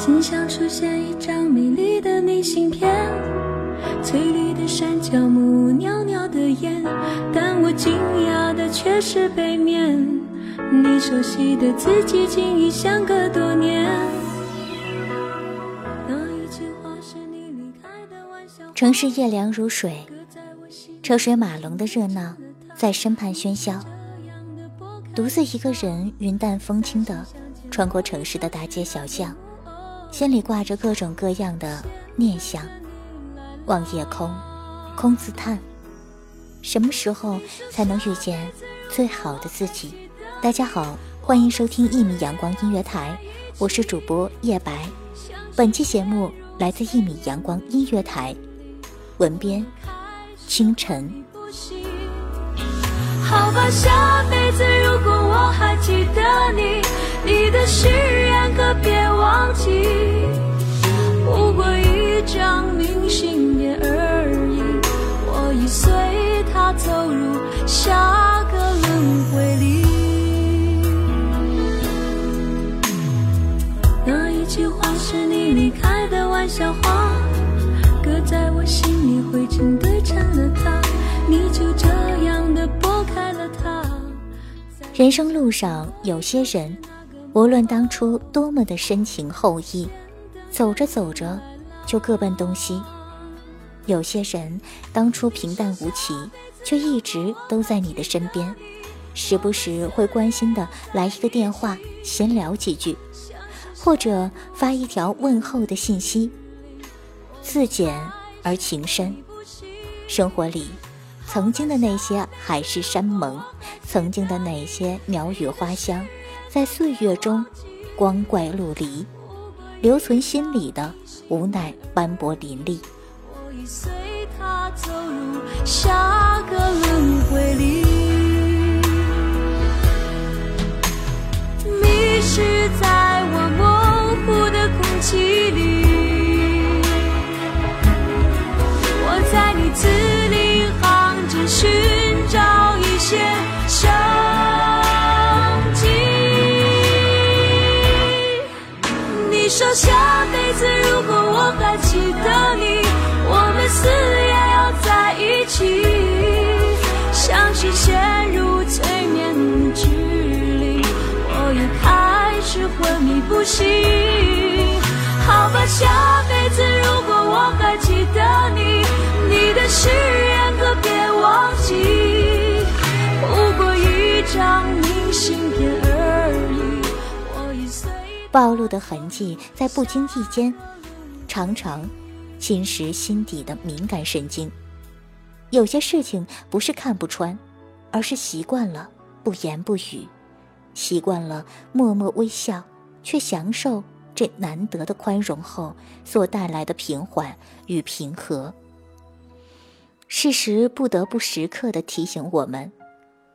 心上出现一张美丽的明信片，翠绿的山脚木，袅袅的烟，但我惊讶的却是背面，你熟悉的字迹竟已相隔多年。那一句话是你离开的玩笑，城市夜凉如水，车水马龙的热闹在身畔喧嚣，独自一个人云淡风轻的穿过城市的大街小巷，心里挂着各种各样的念想，望夜空，空自叹，什么时候才能遇见最好的自己？大家好，欢迎收听一米阳光音乐台，我是主播叶白，本期节目来自一米阳光音乐台，文编清晨。好吧，下辈子如果我还记得你，你的誓言可别忘记。不过一张明信片而已，我已随它走入下个轮回里。那一句话是你离开的玩笑话，搁在我心里灰尘堆成了塔，你就这样的拨开了它。人生路上有些人，无论当初多么的深情厚谊，走着走着就各奔东西；有些人当初平淡无奇，却一直都在你的身边，时不时会关心的来一个电话，闲聊几句，或者发一条问候的信息。自简而情深，生活里。曾经的那些海誓山盟，曾经的那些鸟语花香，在岁月中光怪陆离，留存心里的无奈斑驳淋漓。我已随他走入下个还记得你，我们死也要在一起，像是陷入催眠之里，我也开始昏迷不醒。好吧，下辈子如果我还记得你，你的誓言可别忘记，不过一张明信片而已。我已随暴露的痕迹在不经意间，常常侵蚀心底的敏感神经。有些事情不是看不穿，而是习惯了不言不语，习惯了默默微笑，却享受这难得的宽容后所带来的平缓与平和。事实不得不时刻的提醒我们，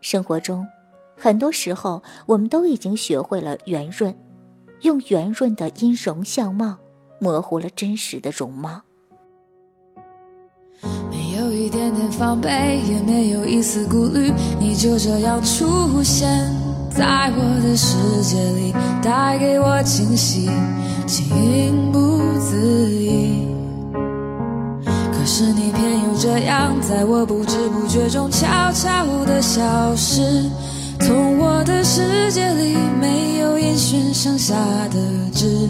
生活中，很多时候我们都已经学会了圆润，用圆润的音容相貌模糊了真实的容貌。没有一点点防备，也没有一丝顾虑，你就这样出现在我的世界里，带给我惊喜，情不自已。可是你偏又这样，在我不知不觉中悄悄的消失，从我的世界里没有音讯，剩下的只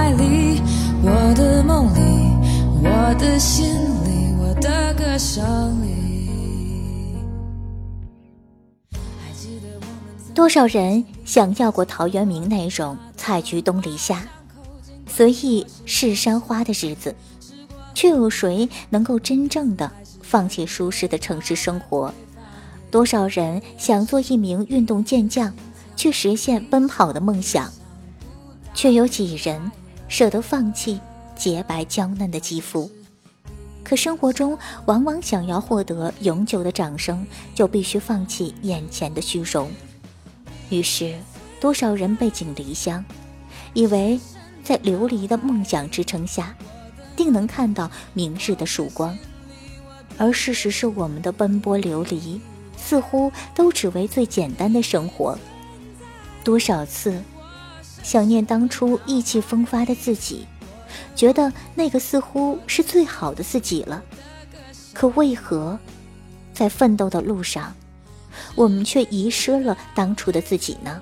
多少人想要过陶渊明那种采菊东篱下，随意试山花的日子，却有谁能够真正的放弃舒适的城市生活？多少人想做一名运动健将，去实现奔跑的梦想，却有几人舍得放弃洁白娇嫩的肌肤？可生活中往往想要获得永久的掌声，就必须放弃眼前的虚荣。于是，多少人背井离乡，以为在流离的梦想支撑下，定能看到明日的曙光。而事实是，我们的奔波流离，似乎都只为最简单的生活。多少次想念当初意气风发的自己，觉得那个似乎是最好的自己了。可为何，在奋斗的路上，我们却遗失了当初的自己呢？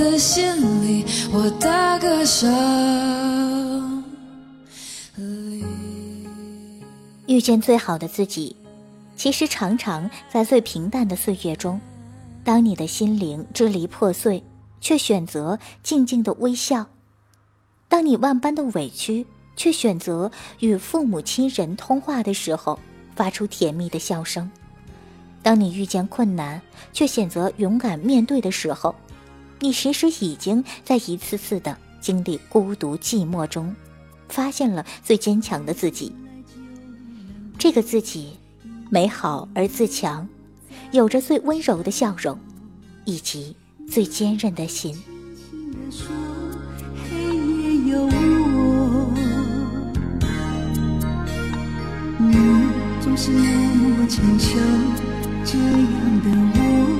的心里，我的歌声。遇见最好的自己，其实常常在最平淡的岁月中。当你的心灵支离破碎，却选择静静的微笑；当你万般的委屈，却选择与父母亲人通话的时候，发出甜蜜的笑声；当你遇见困难，却选择勇敢面对的时候，你其实已经在一次次的经历孤独寂寞中，发现了最坚强的自己。这个自己，美好而自强，有着最温柔的笑容，以及最坚韧的心。你总是默默承受，这样的我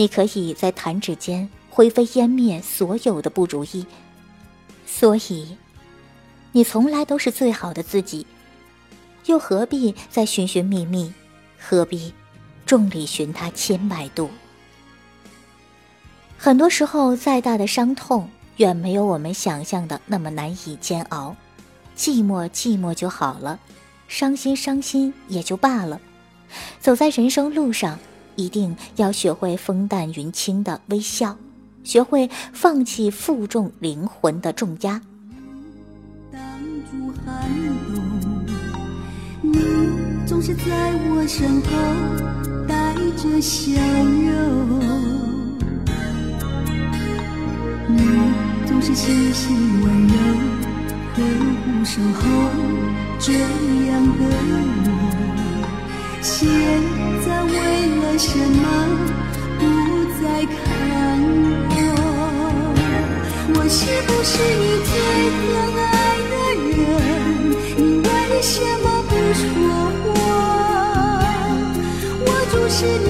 你可以在弹指间灰飞烟灭所有的不如意，所以，你从来都是最好的自己，又何必再寻寻觅觅？何必众里寻他千百度？很多时候，再大的伤痛，远没有我们想象的那么难以煎熬。寂寞，寂寞就好了；伤心，伤心也就罢了。走在人生路上，一定要学会风淡云轻的微笑，学会放弃负重灵魂的重压。挡住寒冬，你总是在我身后带着笑容，你总是细心温柔。呵护守候这样的我，现在为了什么不再看我？我是不是你最疼爱的人？你为什么不说我？我注视你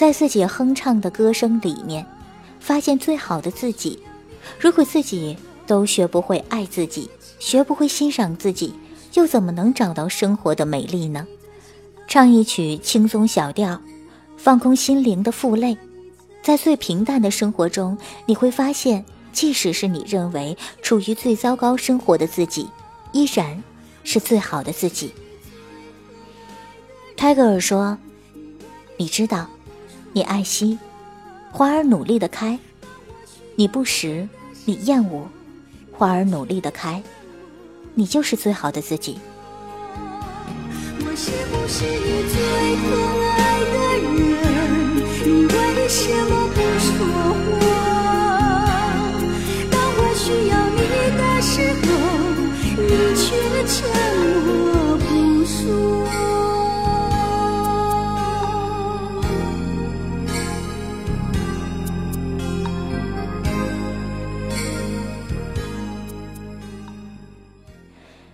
在自己哼唱的歌声里面，发现最好的自己。如果自己都学不会爱自己，学不会欣赏自己，又怎么能找到生活的美丽呢？唱一曲轻松小调，放空心灵的负累。在最平淡的生活中，你会发现，即使是你认为处于最糟糕生活的自己，依然。是最好的自己。泰戈尔说：“你知道，你爱惜，花儿努力的开；你不识，你厌恶，花儿努力的开。你就是最好的自己。”我是不是你最疼爱的人？你为什么不说话？当我需要你的时候，你却沉默不说。